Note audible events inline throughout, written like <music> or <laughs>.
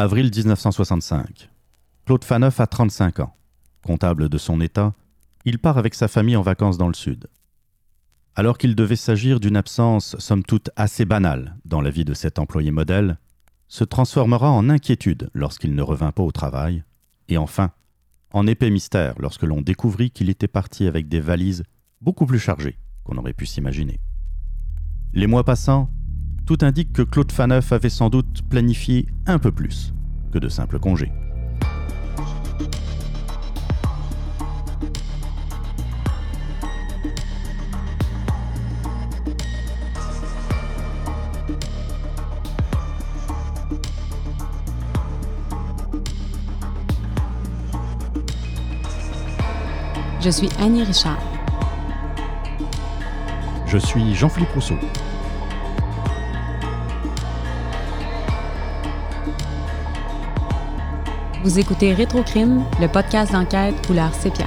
Avril 1965. Claude Faneuf a 35 ans. Comptable de son état, il part avec sa famille en vacances dans le sud. Alors qu'il devait s'agir d'une absence somme toute assez banale dans la vie de cet employé modèle, se transformera en inquiétude lorsqu'il ne revint pas au travail, et enfin, en épais mystère lorsque l'on découvrit qu'il était parti avec des valises beaucoup plus chargées qu'on aurait pu s'imaginer. Les mois passant, tout indique que Claude Faneuf avait sans doute planifié un peu plus que de simples congés. Je suis Annie Richard. Je suis Jean-Philippe Rousseau. Vous écoutez Rétrocrime, le podcast d'enquête couleur sépia.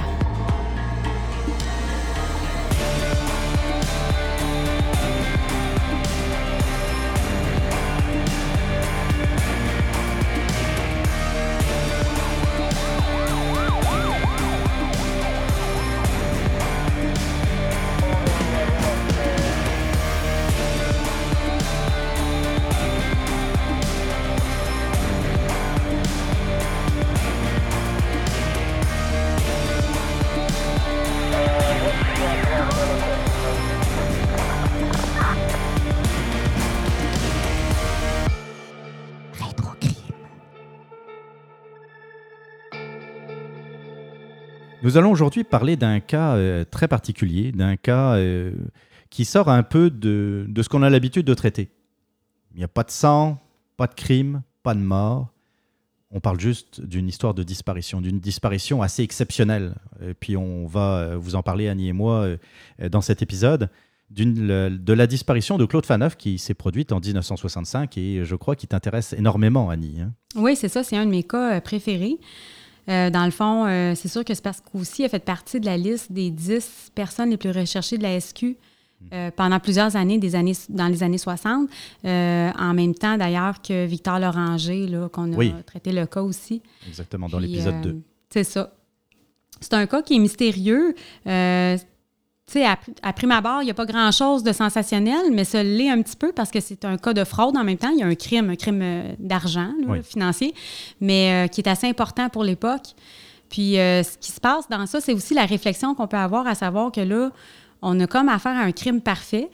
Nous allons aujourd'hui parler d'un cas euh, très particulier, d'un cas euh, qui sort un peu de, de ce qu'on a l'habitude de traiter. Il n'y a pas de sang, pas de crime, pas de mort. On parle juste d'une histoire de disparition, d'une disparition assez exceptionnelle. Et puis on va euh, vous en parler, Annie et moi, dans cet épisode, de la disparition de Claude Faneuf qui s'est produite en 1965 et je crois qui t'intéresse énormément, Annie. hein. Oui, c'est ça, c'est un de mes cas préférés. Euh, dans le fond, euh, c'est sûr que c'est parce qu'aussi a fait partie de la liste des 10 personnes les plus recherchées de la SQ euh, pendant plusieurs années, des années, dans les années 60. Euh, en même temps, d'ailleurs, que Victor Loranger, qu'on a Oui. traité le cas aussi. Exactement, dans l'épisode euh, 2. C'est ça. C'est un cas qui est mystérieux. Tu sais, à, à prime abord, il n'y a pas grand-chose de sensationnel, mais ça l'est un petit peu parce que c'est un cas de fraude en même temps. Il y a un crime, un crime euh, d'argent Oui. financier, mais euh, qui est assez important pour l'époque. Puis euh, ce qui se passe dans ça, c'est aussi la réflexion qu'on peut avoir à savoir que là, on a comme affaire à un crime parfait.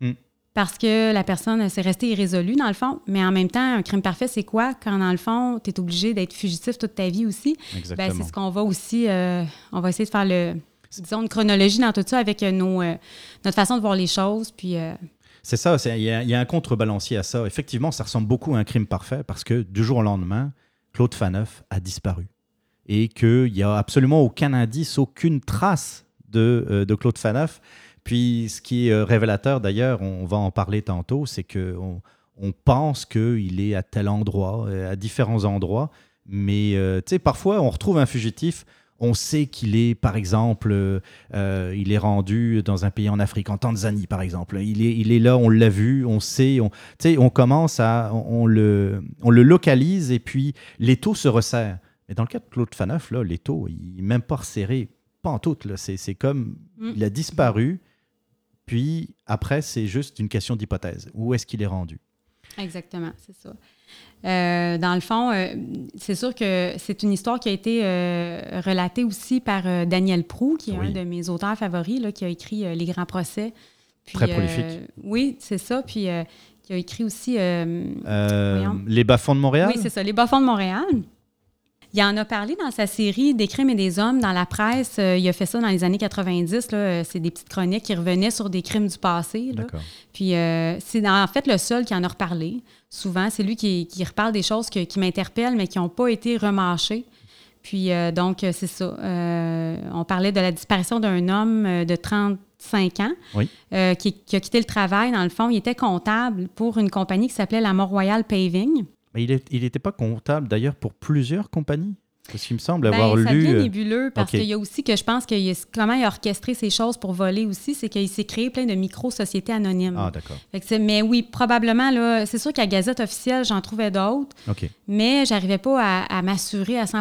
Mm. Parce que la personne s'est restée irrésolue, dans le fond. Mais en même temps, un crime parfait, c'est quoi? Quand, dans le fond, tu es obligé d'être fugitif toute ta vie aussi. Ben, Exactement. c'est ce qu'on va aussi. euh, on va essayer de faire le, disons, une chronologie dans tout ça avec euh, nos, euh, notre façon de voir les choses. Puis, euh, C'est ça, il y, a- un contrebalancier à ça. Effectivement, ça ressemble beaucoup à un crime parfait parce que du jour au lendemain, Claude Faneuf a disparu. Et qu'il n'y a absolument aucun indice, aucune trace de, de Claude Faneuf. Puis ce qui est révélateur d'ailleurs, on va en parler tantôt, c'est qu'on on pense qu'il est à tel endroit, à différents endroits. Mais euh, parfois, on retrouve un fugitif. On sait qu'il est, par exemple, euh, euh, il est rendu dans un pays en Afrique, en Tanzanie, par exemple. Il est, il est là, on l'a vu, on sait, on, tu sais, on commence à, on, on le, on le localise et puis l'étau se resserre. Mais dans le cas de Claude Faneuf, là, l'étau, il n'est même pas resserré, pas en tout. c'est comme, Mm. il a disparu, puis après, c'est juste une question d'hypothèse. Où est-ce qu'il est rendu? Exactement, c'est ça. Euh, dans le fond, euh, c'est sûr que c'est une histoire qui a été euh, relatée aussi par Daniel Prou, qui est Oui. un de mes auteurs favoris, là, qui a écrit Les Grands Procès. Puis, Très prolifique. oui, c'est ça. Puis, qui a écrit aussi. les bas-fonds de Montréal? Oui, c'est ça, Les Bas-fonds de Montréal. Il en a parlé dans sa série Des crimes et des hommes dans la presse. Euh, il a fait ça dans les années 90. là. Euh, C'est des petites chroniques qui revenaient sur des crimes du passé. là. Puis euh, c'est en fait le seul qui en a reparlé. Souvent, c'est lui qui, qui reparle des choses que- qui m'interpellent, mais qui n'ont pas été remâchées. Puis euh, donc, c'est ça. Euh, on parlait de la disparition d'un homme de 35 ans Oui. euh, qui, qui a quitté le travail. Dans le fond, il était comptable pour une compagnie qui s'appelait la Mont-Royal Paving. Mais il n'était pas comptable d'ailleurs pour plusieurs compagnies? Parce qu'il me semble Ben, avoir ça lu. devient euh, nébuleux parce qu'il y a aussi que je pense que comment il a orchestré ces choses pour voler aussi, c'est qu'il s'est créé plein de micro-sociétés anonymes. Ah, d'accord. C'est- mais oui, probablement, là, c'est sûr qu'à Gazette officielle, j'en trouvais d'autres, OK. mais j'arrivais pas à, à m'assurer à 100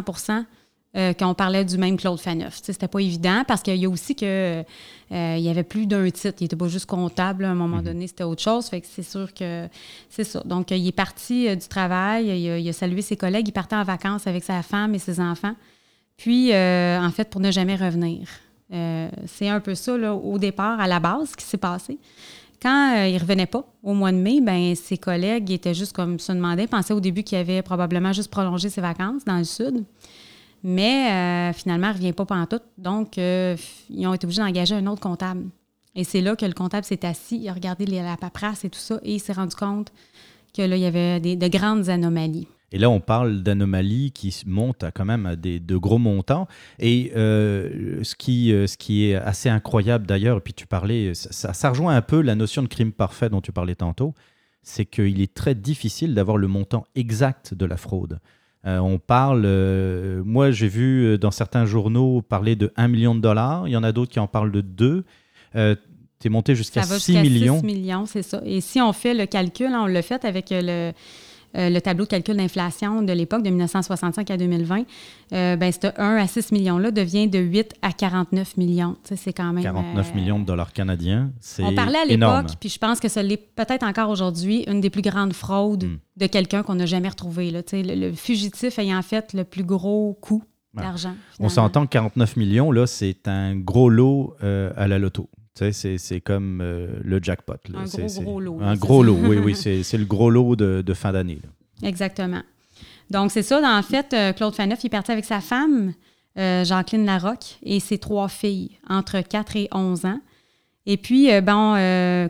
euh, qu'on parlait du même Claude Faneuf. C'était pas évident parce qu'il y a aussi que euh, il y avait plus d'un titre. Il était pas juste comptable. là. À un moment donné, c'était autre chose. Fait que c'est sûr que c'est ça. Donc, il est parti euh, du travail. Il a, il a salué ses collègues. Il partait en vacances avec sa femme et ses enfants. Puis, euh, en fait, pour ne jamais revenir. Euh, c'est un peu ça, là, au départ, à la base, ce qui s'est passé. Quand il revenait pas au mois de mai, ben ses collègues étaient juste comme se demandaient, pensaient au début qu'il avait probablement juste prolongé ses vacances dans le sud. Mais euh, finalement, il ne revient pas pantoute. Donc, euh, ils ont été obligés d'engager un autre comptable. Et c'est là que le comptable s'est assis, il a regardé les- la paperasse et tout ça, et il s'est rendu compte que là, il y avait des- de grandes anomalies. Et là, on parle d'anomalies qui montent quand même à des, de gros montants. Et euh, ce, qui, ce qui est assez incroyable d'ailleurs, et puis tu parlais, ça- ça rejoint un peu la notion de crime parfait dont tu parlais tantôt, c'est qu'il est très difficile d'avoir le montant exact de la fraude. Euh, on parle, euh, moi j'ai vu euh, dans certains journaux parler de 1 million de dollars, il y en a d'autres qui en parlent de 2. Euh, tu es monté jusqu'à Ça va 6 jusqu'à millions. 6 millions, c'est ça. Et si on fait le calcul, hein, on l'a fait avec euh, le, euh, le tableau de calcul d'inflation de l'époque, de 1965 à 2020, euh, ben, ce 1 à 6 millions-là devient de 8 à 49 millions. C'est quand même... 49 euh, millions de dollars canadiens, c'est On parlait à l'époque, puis je pense que ça l'est peut-être encore aujourd'hui, une des plus grandes fraudes Mm. de quelqu'un qu'on n'a jamais retrouvé. Là. Le, le fugitif ayant fait le plus gros coût Ouais. d'argent. On s'entend que 49 millions, là, c'est un gros lot euh, à la loto. Tu sais, c'est, comme euh, le jackpot. là. Un gros, gros lot, Un gros lot, oui, oui. <laughs> C'est, le gros lot de, de fin d'année. Exactement. Donc, c'est ça. En fait, euh, Claude Faneuf, il est parti avec sa femme, euh, Jacqueline Larocque, et ses trois filles, entre 4 et 11 ans. Et puis, bon,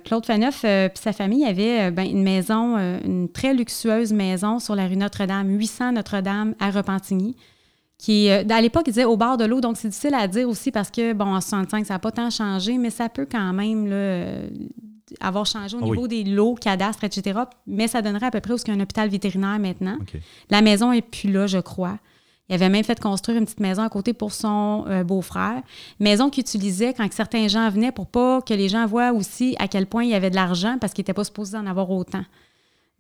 Claude Faneuf et sa famille avaient ben, une maison, une très luxueuse maison sur la rue Notre-Dame, 800 Notre-Dame à Repentigny, qui, euh, à l'époque, il disait au bord de l'eau. Donc, c'est difficile à dire aussi parce que, bon, en 65, ça n'a pas tant changé, mais ça peut quand même là, euh, avoir changé au Ah oui. niveau des lots, cadastres, etc. Mais ça donnerait à peu près où a un hôpital vétérinaire maintenant. La maison est plus là, je crois. Il avait même fait construire une petite maison à côté pour son euh, beau-frère. Maison qu'il utilisait quand certains gens venaient pour pas que les gens voient aussi à quel point il y avait de l'argent parce qu'il n'était pas supposé en avoir autant.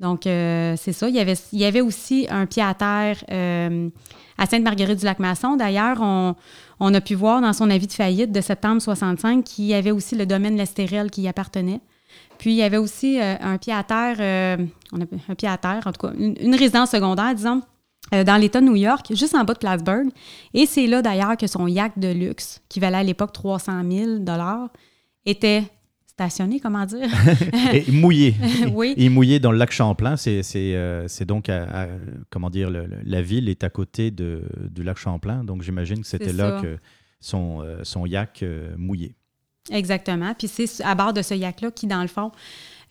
Donc, euh, c'est ça. Il y, avait, aussi un pied à terre euh, à Sainte-Marguerite-du-Lac-Masson. D'ailleurs, on, a pu voir dans son avis de faillite de septembre 65 qu'il y avait aussi le domaine Lestérel qui y appartenait. Puis, il y avait aussi euh, un pied à terre, un pied à terre, en tout cas, une, résidence secondaire, disons, dans l'État de New York, juste en bas de Plattsburgh. Et c'est là, d'ailleurs, que son yacht de luxe, qui valait à l'époque 300 000 était stationné, comment dire? <laughs> Et mouillé. <laughs> Oui. Et mouillé dans le lac Champlain, c'est, euh, donc, à- à- comment dire, le- la ville est à côté de, du lac Champlain. Donc, j'imagine que c'était là que son, euh, son yak euh, mouillé. Exactement. Puis c'est à bord de ce yacht-là qui, dans le fond,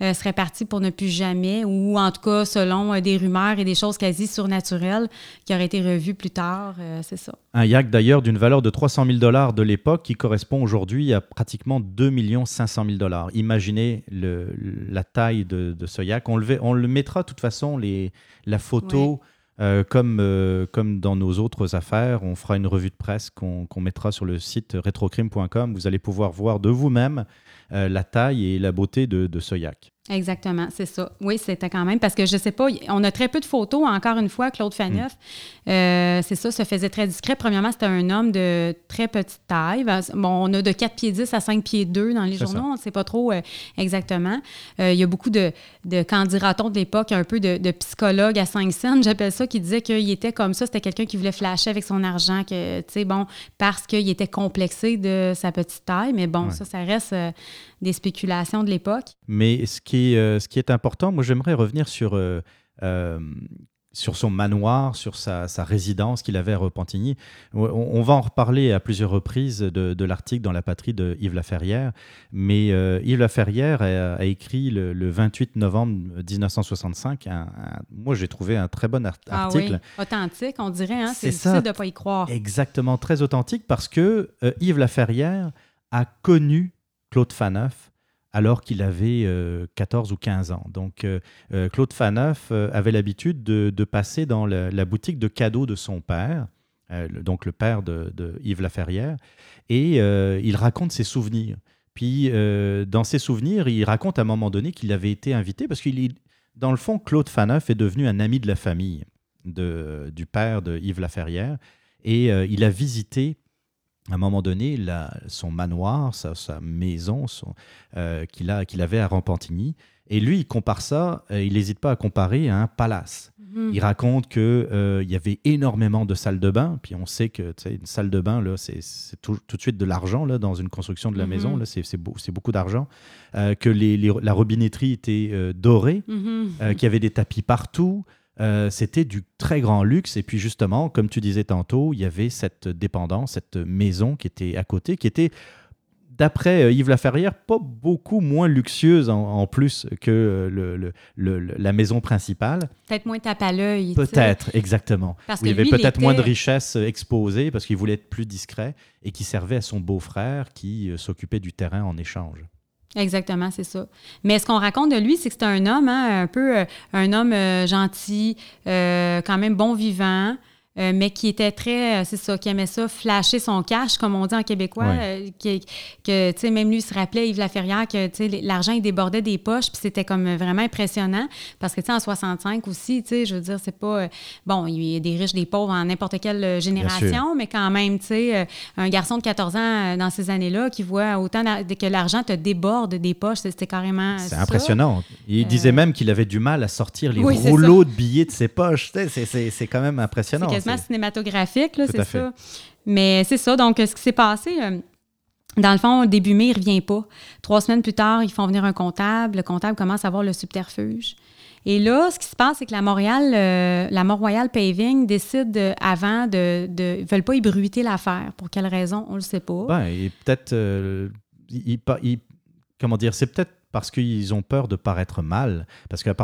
euh, serait parti pour ne plus jamais, ou en tout cas, selon euh, des rumeurs et des choses quasi surnaturelles, qui auraient été revues plus tard. euh, c'est ça. Un yak d'ailleurs d'une valeur de 300 000 dollars de l'époque qui correspond aujourd'hui à pratiquement 2 500 000 dollars. Imaginez le- la taille de, de ce. On le, on le mettra de toute façon, les, la photo, euh, comme, euh, comme dans nos autres affaires. On fera une revue de presse qu'on mettra sur le site retrocrime.com. Vous allez pouvoir voir de vous-même euh, la taille et la beauté de, de ce. Exactement, c'est ça. Oui, c'était quand même, parce que je sais pas, on a très peu de photos, encore une fois, Claude Faneuf. Euh, c'est ça, se faisait très discret. Premièrement, c'était un homme de très petite taille. Bon, on a de 4 pieds 10 à 5 pieds 2 dans les journaux, ça. on ne sait pas trop euh, exactement. Euh, il y a beaucoup de, de qu'en dira-t-on de l'époque, un peu de, de psychologues à 5 cents, j'appelle ça, qui disaient qu'il était comme ça, c'était quelqu'un qui voulait flasher avec son argent, que, tu sais, bon, parce qu'il était complexé de sa petite taille. Mais bon, Ouais. ça, ça reste des spéculations de l'époque. Mais ce qui est, euh, ce qui est important, moi j'aimerais revenir sur, euh, euh, sur son manoir, sur sa, sa résidence qu'il avait à Repentigny. On, on va en reparler à plusieurs reprises de, de l'article dans la patrie de Yves Laferrière, mais euh, Yves Laferrière a, a écrit le, le 28 novembre 1965, un- un- moi j'ai trouvé un très bon art- Ah article. oui, authentique, on dirait. Hein? C'est ça. difficile de ne pas y croire. Exactement, très authentique parce que euh, Yves Laferrière a connu Claude Faneuf alors qu'il avait euh, 14 ou 15 ans. Donc euh, euh, Claude Faneuf euh, avait l'habitude de, passer dans la, boutique de cadeaux de son père, donc le père de, Yves Laferrière, et il raconte ses souvenirs. Puis, dans ses souvenirs, il raconte à un moment donné qu'il avait été invité, parce qu'il dans le fond, Claude Faneuf est devenu un ami de la famille du père de Yves Laferrière, et il a visité à un moment donné, son manoir, sa, maison qu'il avait à Rampantigny, et lui, il compare ça, euh, il n'hésite pas à comparer à un palace. Mhm. Il raconte qu'il euh, y avait énormément de salles de bain, puis on sait que une salle de bain, c'est tout, de suite de l'argent dans une construction de la mhm. maison, c'est beaucoup d'argent. Euh, que la robinetterie était dorée, mhm. qu'il y avait des tapis partout. C'était du très grand luxe. Et puis justement, comme tu disais tantôt, il y avait cette dépendance, cette maison qui était à côté, qui était d'après euh, Yves Laferrière, pas beaucoup moins luxueuse en, plus que euh, le, la maison principale. Peut-être moins tape à l'œil. Peut-être, exactement. Parce il y avait peut-être moins de richesses euh, exposées parce qu'il voulait être plus discret et qui servait à son beau-frère qui s'occupait du terrain en échange. Exactement, c'est ça. Mais ce qu'on raconte de lui, c'est que c'est un homme, hein, un peu un homme gentil, quand même bon vivant, euh, mais qui était très, euh, c'est ça, qui aimait ça, flasher son cash, comme on dit en québécois, euh, que, tu sais, même lui se rappelait, Yves Laferrière, que, tu sais, l'argent, il débordait des poches, puis c'était comme vraiment impressionnant, parce que, tu sais, en 65 aussi, tu sais, je veux dire, c'est pas, bon, il y a des riches, des pauvres en n'importe quelle génération, mais quand même, tu sais, un garçon de 14 ans dans ces années-là qui voit autant que l'argent te déborde des poches, c'était carrément C'est impressionnant. Il disait même qu'il avait du mal à sortir les rouleaux de billets de ses poches, c'est quand même impressionnant cinématographique, c'est ça. Mais c'est ça. Donc, ce qui s'est passé. Euh, dans le fond, début mai, il ne revient pas. Trois semaines plus tard, ils font venir un comptable. Le comptable commence à voir le subterfuge. Et là, ce qui se passe, c'est que la Montréal, euh, la Mont-Royal Paving décide avant de, de. veulent pas ébruiter l'affaire. Pour quelle raison, on ne le sait pas. Ben, et peut-être. Euh, comment dire C'est peut-être parce qu'ils ont peur de paraître mal. Parce que, euh,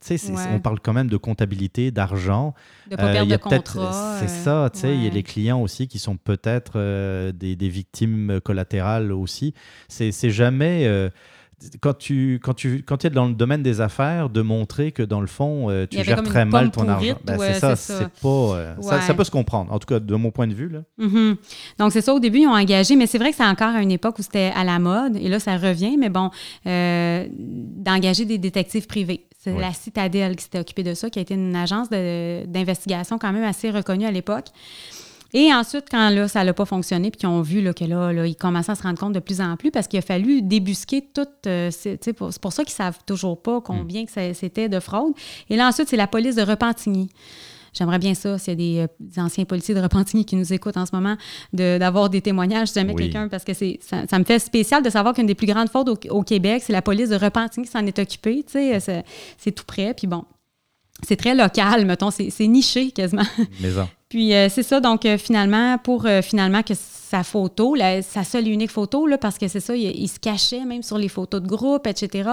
tu sais, on parle quand même de comptabilité, d'argent. De pas perdre de contrat. C'est ça, tu sais. Il y a les clients aussi qui sont peut-être euh, des, des, victimes collatérales aussi. C'est jamais. Quand tu quand tu quand es dans le domaine des affaires de montrer que dans le fond euh, tu gères très mal ton argent. Ben, c'est ça c'est pas euh, ça, peut se comprendre en tout cas de mon point de vue là. Mm-hmm. donc c'est ça au début ils ont engagé mais c'est vrai que c'est encore à une époque où c'était à la mode et là ça revient mais bon euh, d'engager des détectives privés. C'est la Citadelle qui s'était occupée de ça qui a été une agence d'investigation quand même assez reconnue à l'époque et ensuite, quand là, ça n'a pas fonctionné, puis qu'ils ont vu là, que là, là, ils commençaient à se rendre compte de plus en plus parce qu'il a fallu débusquer tout. Euh, c'est pour, pour, ça qu'ils ne savent toujours pas combien que c'était de fraude. Et là, ensuite, c'est la police de Repentigny. J'aimerais bien ça, s'il y a des, euh, anciens policiers de Repentigny qui nous écoutent en ce moment, d'avoir des témoignages si jamais quelqu'un, parce que ça, ça me fait spécial de savoir qu'une des plus grandes fautes au, Québec, c'est la police de Repentigny qui s'en est occupée. C'est tout près, puis bon, c'est très local, mettons, c'est niché quasiment. Mais Puis euh, c'est ça, donc euh, finalement, pour euh, finalement que sa photo, sa seule et unique photo, là, parce que c'est ça, il, se cachait même sur les photos de groupe, etc.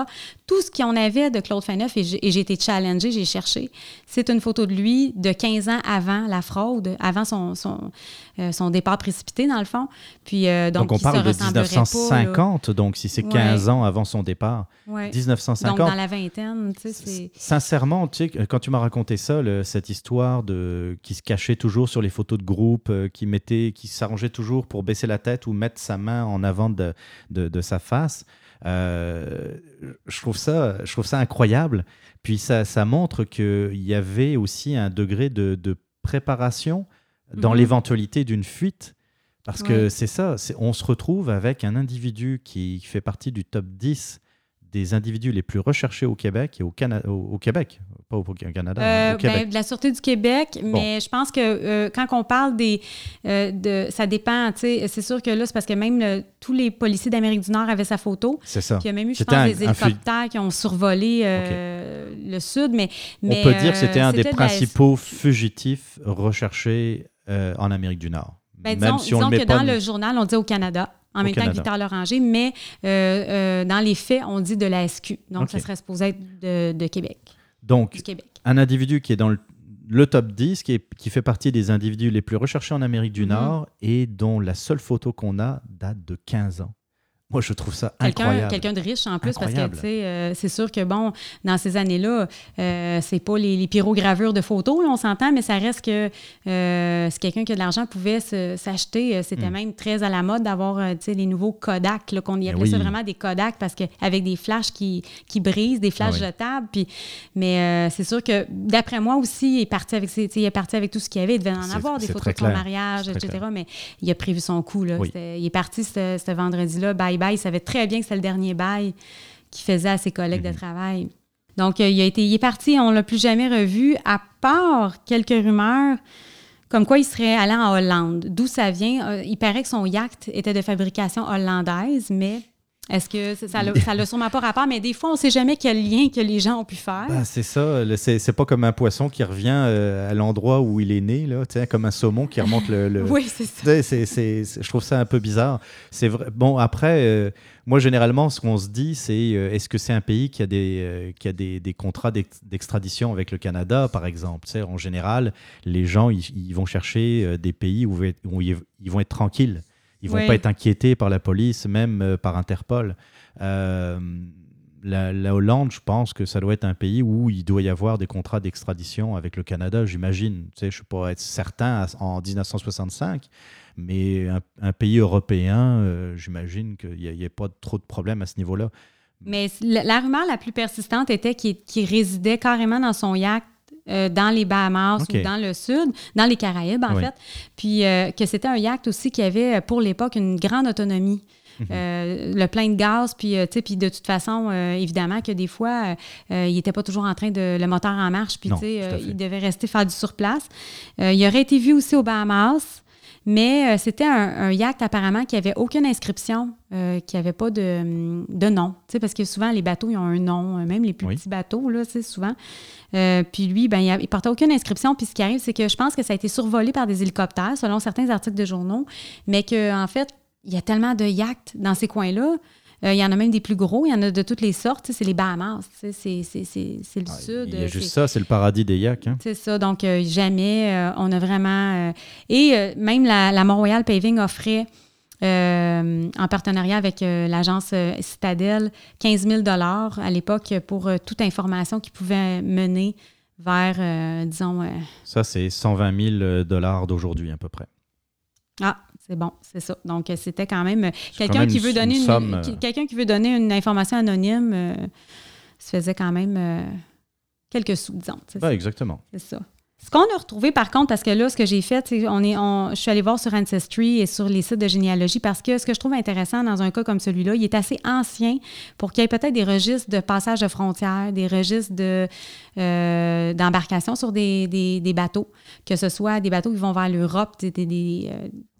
Tout ce qu'on avait de Claude Faneuf, et j'ai été challengée, j'ai cherché, c'est une photo de lui de 15 ans avant la fraude, avant son, son, euh, son départ précipité, dans le fond. Puis, euh, donc, on parle de 1950, donc si c'est 15 ans avant son départ. 1950. Donc dans la vingtaine, tu sais. Sincèrement, tu sais, quand tu m'as raconté ça, cette histoire de qui se cachait toujours sur les photos de groupe, euh, qui mettait, qui s'arrangeait toujours pour baisser la tête ou mettre sa main en avant de, de, sa face. Euh, je, trouve ça, je trouve ça incroyable. Puis ça, ça montre qu'il y avait aussi un degré de, de préparation dans mhm. l'éventualité d'une fuite. Parce que c'est ça, on se retrouve avec un individu qui fait partie du top 10 des individus les plus recherchés au Québec et au, au, Québec, pas au, Canada, euh, au Québec. Ben, de la Sûreté du Québec, mais je pense que euh, quand on parle des... Euh, de, ça dépend, tu sais, c'est sûr que là, c'est parce que même tous les policiers d'Amérique du Nord avaient sa photo. C'est ça. Puis il y a même eu, je pense, des hélicoptères qui ont survolé le Sud, mais, On peut dire que c'était un des principaux fugitifs recherchés en Amérique du Nord. Ben, disons, même si on que dans le journal, on dit au Canada en même temps que Victor Loranger, mais euh, euh, dans les faits, on dit de la SQ. Donc, ça serait supposé être de, Québec. Donc, un individu qui est dans le, top 10, qui, qui, fait partie des individus les plus recherchés en Amérique du mhm. Nord et dont la seule photo qu'on a date de 15 ans Moi, je trouve ça incroyable. quelqu'un de riche en plus, parce que Incroyable. tu sais, euh, c'est sûr que bon, dans ces années-là, euh, c'est pas les, les pyrogravures de photos, là, on s'entend, mais ça reste que euh, si quelqu'un qui a de l'argent pouvait s'acheter, euh, c'était même très à la mode d'avoir euh, tu sais, les nouveaux Kodak, qu'on y Mais appelait ça vraiment des Kodak parce que avec des flashs qui, qui brisent, des flashs Ah oui. jetables. Puis, mais c'est sûr que d'après moi aussi, il est parti avec, ses- il est parti avec tout ce qu'il y avait. Il devait en avoir des photos de son mariage, etc. clair. Mais il a prévu son coup. Là. Oui. Il est parti ce, ce vendredi-là, Il savait très bien que c'était le dernier bail qu'il faisait à ses collègues Mhm. de travail. Donc, euh, il, a été, il est parti, on ne l'a plus jamais revu, à part quelques rumeurs comme quoi il serait allé en Hollande. D'où ça vient? Euh, il paraît que son yacht était de fabrication hollandaise, mais est-ce que ça- ça l'a sûrement pas rapport? Mais des fois, on ne sait jamais quel lien que les gens ont pu faire. Bah, c'est ça, le- c'est pas comme un poisson qui revient euh, à l'endroit où il est né, là, comme un saumon qui remonte le. le- <laughs> oui, c'est ça. Je trouve ça un peu bizarre. C'est vrai. Bon, après, euh, moi, généralement, ce qu'on se dit, c'est euh, est-ce que c'est un pays qui a des, qui a des, des contrats d'ex- d'extradition avec le Canada, par exemple? En général, les gens, ils, vont chercher des pays où, ils vont être tranquilles. Ils vont Oui. pas être inquiétés par la police, même euh, par Interpol. Euh, la, la Hollande, je pense que ça doit être un pays où il doit y avoir des contrats d'extradition avec le Canada, j'imagine. Tu sais, je ne pas être certain en 1965, mais un, un pays européen, euh, j'imagine qu'il n'y a, pas trop de problèmes à ce niveau-là. Mais la, la rumeur la plus persistante était qu'il qu'il résidait carrément dans son yacht euh, dans les Bahamas OK. ou dans le sud, dans les Caraïbes en Oui. fait. Puis euh, que c'était un yacht aussi qui avait euh, pour l'époque une grande autonomie. Mhm. Euh, le plein de gaz, puis, euh, puis de toute façon, euh, évidemment que des fois, il n'était pas toujours en train de le moteur en marche, puis Non, il devait rester faire du surplace. Il aurait été vu aussi aux Bahamas, mais euh, c'était un, un yacht apparemment qui avait aucune inscription, euh, qui n'avait pas de, de nom. Parce que souvent, les bateaux, ils ont un nom, euh, même les plus Oui. petits bateaux, là, souvent. Euh, puis lui, ben, il, il portait aucune inscription. Puis ce qui arrive, c'est que je pense que ça a été survolé par des hélicoptères, selon certains articles de journaux, mais qu'en en fait, il y a tellement de yachts dans ces coins-là. Euh, il y en a même des plus gros, il y en a de toutes les sortes. C'est les Bahamas, c'est le Ah, sud. il y a euh, juste ça, c'est le paradis des yaks. hein. c'est ça. Donc, euh, jamais on a vraiment. et même la, la Mont-Royal Paving offrait, euh, en partenariat avec euh, l'agence euh, Citadel, 15 000 à l'époque pour toute information qui pouvait mener vers, disons. Ça, c'est 120 000 dollars d'aujourd'hui à peu près. ah, c'est bon, c'est ça. Donc, euh, c'était quand même euh, quelqu'un qui veut donner une euh, quelqu'un qui veut donner une information anonyme euh, se faisait quand même euh, quelques sous, disons. exactement. C'est ça. Ce qu'on a retrouvé, par contre, parce que là, ce que j'ai fait, c'est on est, on- je suis allée voir sur Ancestry et sur les sites de généalogie parce que ce que je trouve intéressant dans un cas comme celui-là, il est assez ancien pour qu'il y ait peut-être des registres de passage de frontières, des registres de, euh, d'embarcation sur des, des- des bateaux, que ce soit des bateaux qui vont vers l'Europe, des, des-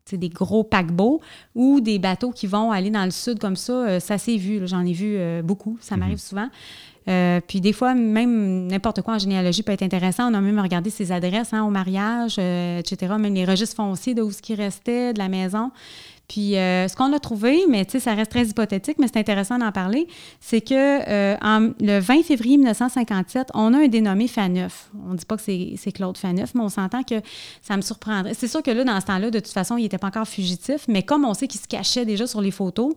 des, sais, des gros paquebots ou des bateaux qui vont aller dans le sud comme ça. euh, ça s'est vu, j'en ai vu euh, beaucoup, ça m'arrive souvent. Euh, puis des fois, même n'importe quoi en généalogie peut être intéressant. On a même regardé ses adresses hein, au mariage, etc. Même les registres fonciers de où ce qui restait, de la maison. Puis euh, ce qu'on a trouvé, mais tu sais, ça reste très hypothétique, mais c'est intéressant d'en parler, c'est que euh, en- le 20 février 1957, on a un dénommé Faneuf. On ne dit pas que c'est Claude Faneuf, mais on s'entend que ça me surprendrait. C'est sûr que là, dans ce temps-là, de toute façon, il n'était pas encore fugitif, mais comme on sait qu'il se cachait déjà sur les photos,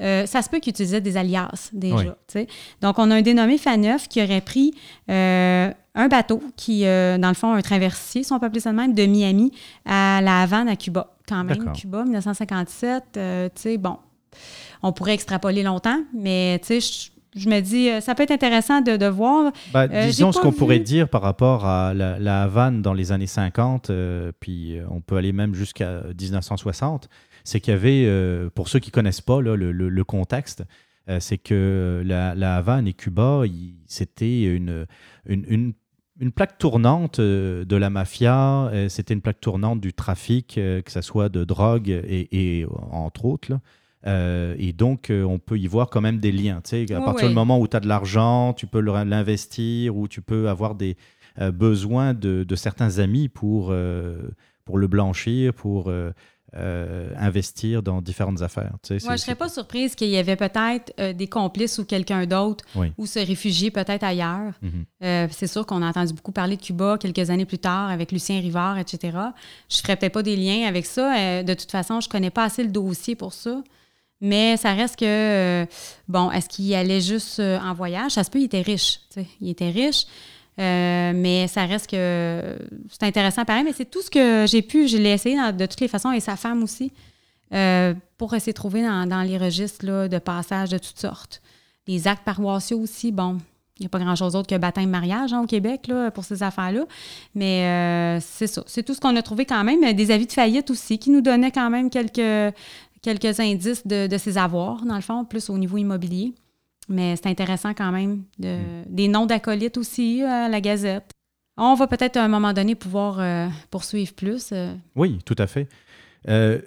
euh, ça se peut qu'il utilisait des alias déjà. Oui. tu sais. Donc, on a un dénommé Faneuf qui aurait pris euh, un bateau qui, euh, dans le fond, un traversier, si on peut appeler ça de même, de Miami à La Havane, à Cuba. Quand même. Cuba, 1957, euh, tu sais, bon, on pourrait extrapoler longtemps, mais tu sais, je, me dis, euh, ça peut être intéressant de, de voir. Bah, Euh, disons ce qu'on vu- pourrait dire par rapport à la, la Havane dans les années 50, euh, puis on peut aller même jusqu'à 1960, c'est qu'il y avait, pour ceux qui connaissent pas là, le, le- le contexte, c'est que la, la Havane et Cuba, c'était une, une, une- une plaque tournante euh, de la mafia, euh, c'était une plaque tournante du trafic, euh, que ce soit de drogue et, et, entre autres. là. Euh, et donc, euh, on peut y voir quand même des liens. Tu sais, à Oui, partir oui. du moment où tu as de l'argent, tu peux l'investir ou tu peux avoir des euh, besoins de, de certains amis pour, euh, pour le blanchir, pour euh, investir dans différentes affaires. Tu sais, Moi, je ne serais pas surprise qu'il y avait peut-être euh, des complices ou quelqu'un d'autre Oui. ou se réfugier peut-être ailleurs. Mhm. Euh, c'est sûr qu'on a entendu beaucoup parler de Cuba quelques années plus tard avec Lucien Rivard, etc. Je ne ferais peut-être pas des liens avec ça. De toute façon, je ne connais pas assez le dossier pour ça. Mais ça reste que, bon, est-ce qu'il allait juste en voyage? Ça se peut, il était riche. tu sais. Il était riche. Euh, mais ça reste que c'est intéressant pareil. Mais c'est tout ce que j'ai pu, je l'ai essayé de toutes les façons, et sa femme aussi, euh, pour essayer de trouver dans, les registres de passage de toutes sortes. Les actes paroissiaux aussi, bon, il n'y a pas grand-chose d'autre que baptême, mariage hein, au Québec là, pour ces affaires-là. Mais euh, c'est ça. C'est tout ce qu'on a trouvé quand même. Des avis de faillite aussi qui nous donnaient quand même quelques, quelques indices de, de ses avoirs, dans le fond, plus au niveau immobilier. Mais c'est intéressant quand même. De, Des noms d'acolytes aussi euh, à la Gazette. On va peut-être à un moment donné pouvoir euh, poursuivre plus. euh. Oui, tout à fait. Euh,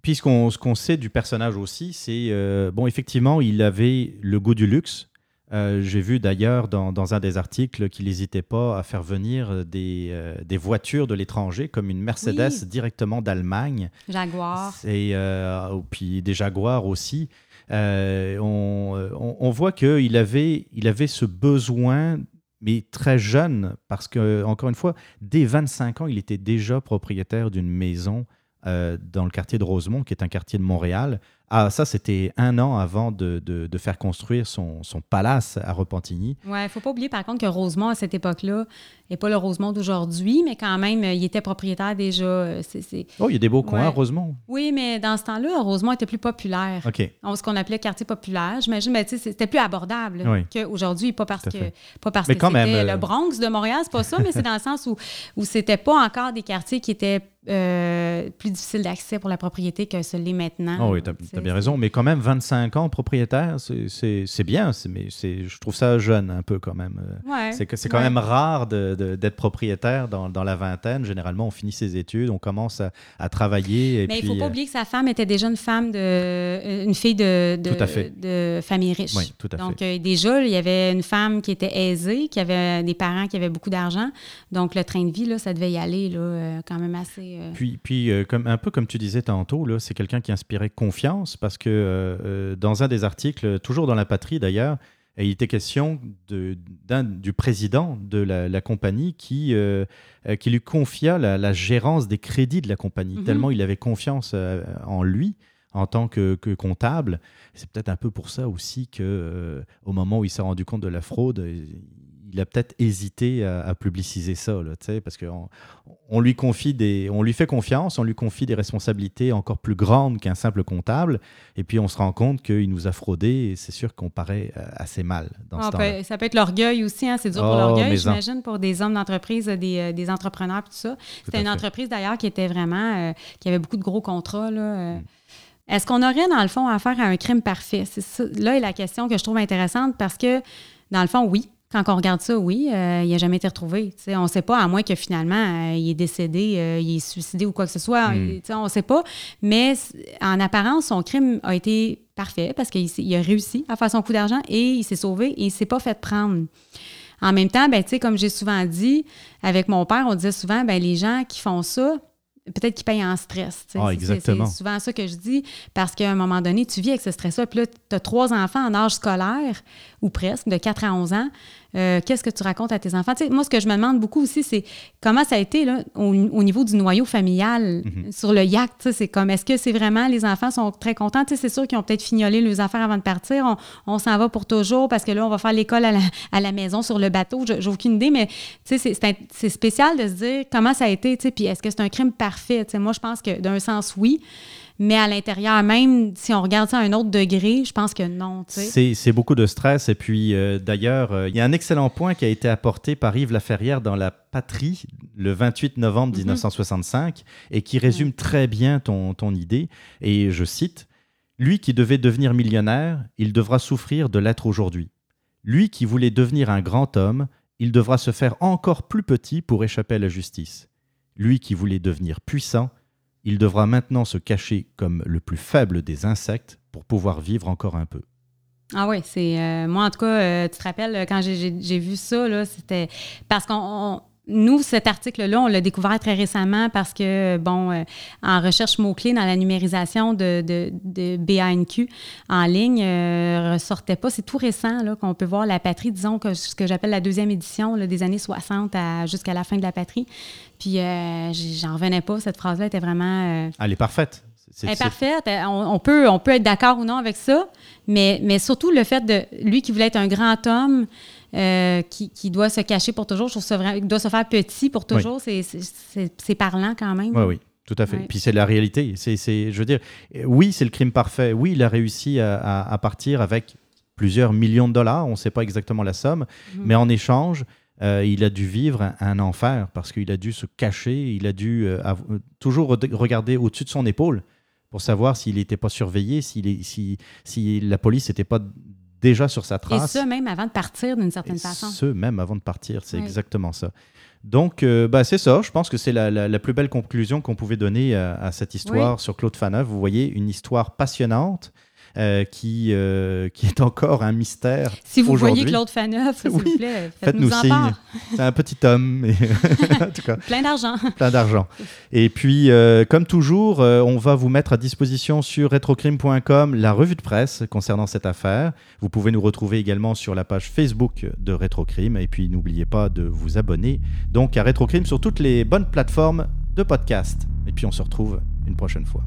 puis ce qu'on sait du personnage aussi, c'est, bon, effectivement, il avait le goût du luxe. J'ai vu d'ailleurs dans, dans un des articles qu'il n'hésitait pas à faire venir des, des voitures de l'étranger, comme une Mercedes Oui. directement d'Allemagne. Jaguar. Et puis des Jaguars aussi. Euh, on, on- on voit qu'il avait, il avait ce besoin, mais très jeune, parce que, encore une fois, dès 25 ans, il était déjà propriétaire d'une maison euh, dans le quartier de Rosemont, qui est un quartier de Montréal. Ah, ça, c'était un an avant de, de- de faire construire son, son palace à Repentigny. Ouais, il faut pas oublier par contre que Rosemont, à cette époque-là, n'est pas le Rosemont d'aujourd'hui, mais quand même, euh, il était propriétaire déjà. euh, Oh, il y a des beaux coins à Rosemont. Oui, mais dans ce temps-là, Rosemont était plus populaire. OK. On- Ce qu'on appelait quartier populaire, j'imagine, mais sais, c'était plus abordable Oui. qu'aujourd'hui, pas parce que fait. pas parce Mais que quand c'était même, euh, le Bronx de Montréal, c'est pas ça, mais c'est dans le <laughs> sens où, où c'était pas encore des quartiers qui étaient euh, plus difficiles d'accès pour la propriété que ce l'est maintenant. Oh oui, tu as, bien raison. Mais quand même, 25 ans propriétaire, c'est- bien. Mais je trouve ça jeune un peu quand même. Euh, Ouais. C'est quand Ouais. même rare d'être propriétaire dans, dans la vingtaine. Généralement, on finit ses études, on commence à, à travailler. Et Mais il ne faut pas euh, oublier que sa femme était déjà une femme de une fille de, de, Tout à fait. de famille riche. Oui, tout à Donc fait. euh, déjà, il y avait une femme qui était aisée, qui avait des parents qui avaient beaucoup d'argent. Donc le train de vie, là, ça devait y aller là, quand même assez. Euh, Puis, puis euh, comme, un peu comme tu disais tantôt, c'est quelqu'un qui inspirait confiance parce que euh, dans un des articles, toujours dans La Patrie d'ailleurs, il était question de, du président de la, la compagnie qui, qui lui confia la, la gérance des crédits de la compagnie, Mhm. tellement il avait confiance en lui en tant que, que comptable. C'est peut-être un peu pour ça aussi que euh, au moment où il s'est rendu compte de la fraude, il a peut-être hésité à, à publiciser ça, là, parce qu'on on lui confie des, on lui fait confiance, on lui confie des responsabilités encore plus grandes qu'un simple comptable, et puis on se rend compte qu'il nous a fraudé, et c'est sûr qu'on paraît euh, assez mal dans Ah, ce peut- temps-là. ça peut être l'orgueil aussi, hein, c'est dur pour Oh, l'orgueil, mais en. j'imagine, pour des hommes d'entreprise, des, euh, des entrepreneurs, tout ça. C'était une fait. entreprise d'ailleurs qui était vraiment, euh, qui avait beaucoup de gros contrats. Là, euh. Mm. Est-ce qu'on aurait, dans le fond, affaire à un crime parfait? C'est ça, là est la question que je trouve intéressante parce que, dans le fond, oui. Quand on regarde ça, oui, euh, il n'a jamais été retrouvé. On ne sait pas, à moins que finalement, euh, il est décédé, euh, il est suicidé ou quoi que ce soit. Mm. Sais, On ne sait pas. Mais en apparence, son crime a été parfait parce qu'il il a réussi à faire son coup d'argent et il s'est sauvé et il ne s'est pas fait prendre. En même temps, ben, comme j'ai souvent dit, avec mon père, on disait souvent, ben, les gens qui font ça, peut-être qu'ils payent en stress. Ah, C'est- exactement. C'est souvent ça que je dis, parce qu'à un moment donné, tu vis avec ce stress-là, puis là, tu as trois enfants en âge scolaire, ou presque, de 4 à 11 ans. Euh, Qu'est-ce que tu racontes à tes enfants? Tu sais, moi, ce que je me demande beaucoup aussi, c'est comment ça a été là, au, au niveau du noyau familial Mhm. sur le yacht. tu sais, C'est comme, est-ce que c'est vraiment, les enfants sont très contents? Tu sais, C'est sûr qu'ils ont peut-être fignolé leurs affaires avant de partir. On, on s'en va pour toujours parce que là, on va faire l'école à la, à la maison sur le bateau. J'ai aucune idée, mais tu sais, c'est- spécial de se dire comment ça a été. tu sais, Puis est-ce que c'est un crime parfait? Tu sais, Moi, je pense que d'un sens, oui. Mais à l'intérieur, même si on regarde ça à un autre degré, je pense que non. C'est beaucoup de stress. Et puis, euh, d'ailleurs, euh, il y a un excellent point qui a été apporté par Yves Laferrière dans La Patrie le 28 novembre Mhm. 1965 et qui résume très bien ton, ton idée. Et je cite Lui qui devait devenir millionnaire, il devra souffrir de l'être aujourd'hui. Lui qui voulait devenir un grand homme, il devra se faire encore plus petit pour échapper à la justice. Lui qui voulait devenir puissant, il devra maintenant se cacher comme le plus faible des insectes pour pouvoir vivre encore un peu. Ah oui, c'est euh, moi en tout cas, euh, tu te rappelles euh, quand j'ai- vu ça c'était parce qu'on on- nous cet article-là, on l'a découvert très récemment parce que bon, euh, en recherche mots clés dans la numérisation de, de, de BANQ en ligne euh, ressortait pas. C'est tout récent là qu'on peut voir la patrie, disons que ce que j'appelle la deuxième édition là, des années 60 à- jusqu'à la fin de la patrie. Puis euh, j'en revenais pas. Cette phrase-là était vraiment euh, Elle est parfaite. Elle est parfaite. On, peut, on peut être d'accord ou non avec ça, mais, mais surtout le fait de lui qui voulait être un grand homme, euh, qui, qui, doit se cacher pour toujours, je trouve ça vrai, doit se faire petit pour toujours, c'est parlant quand même. Oui, oui. Tout à fait. Puis c'est la réalité. C'est, je veux dire, oui, c'est le crime parfait. Oui, il a réussi à, à, partir avec plusieurs millions de dollars. On ne sait pas exactement la somme, mhm. mais en échange, euh, il a dû vivre un, enfer parce qu'il a dû se cacher. Il a dû euh, toujours regarder au-dessus de son épaule pour savoir s'il n'était pas surveillé, si, si la police n'était pas déjà sur sa trace. Et ce, même avant de partir, d'une certaine Et façon. Ce, même avant de partir, c'est exactement ça. Donc, euh, bah, c'est ça. Je pense que c'est la, plus belle conclusion qu'on pouvait donner à, cette histoire sur Claude Faneuf. Vous voyez, une histoire passionnante euh, qui, euh, qui est encore un mystère. Si vous voyez Claude Faneuf, s'il vous plaît, faites-nous faites signe. C'est un petit homme, mais <laughs> en tout cas, plein d'argent. Plein d'argent. Et puis, euh, comme toujours, on va vous mettre à disposition sur retrocrime.com la revue de presse concernant cette affaire. Vous pouvez nous retrouver également sur la page Facebook de Retrocrime. Et puis, n'oubliez pas de vous abonner donc à Retrocrime sur toutes les bonnes plateformes de podcast. Et puis, on se retrouve une prochaine fois.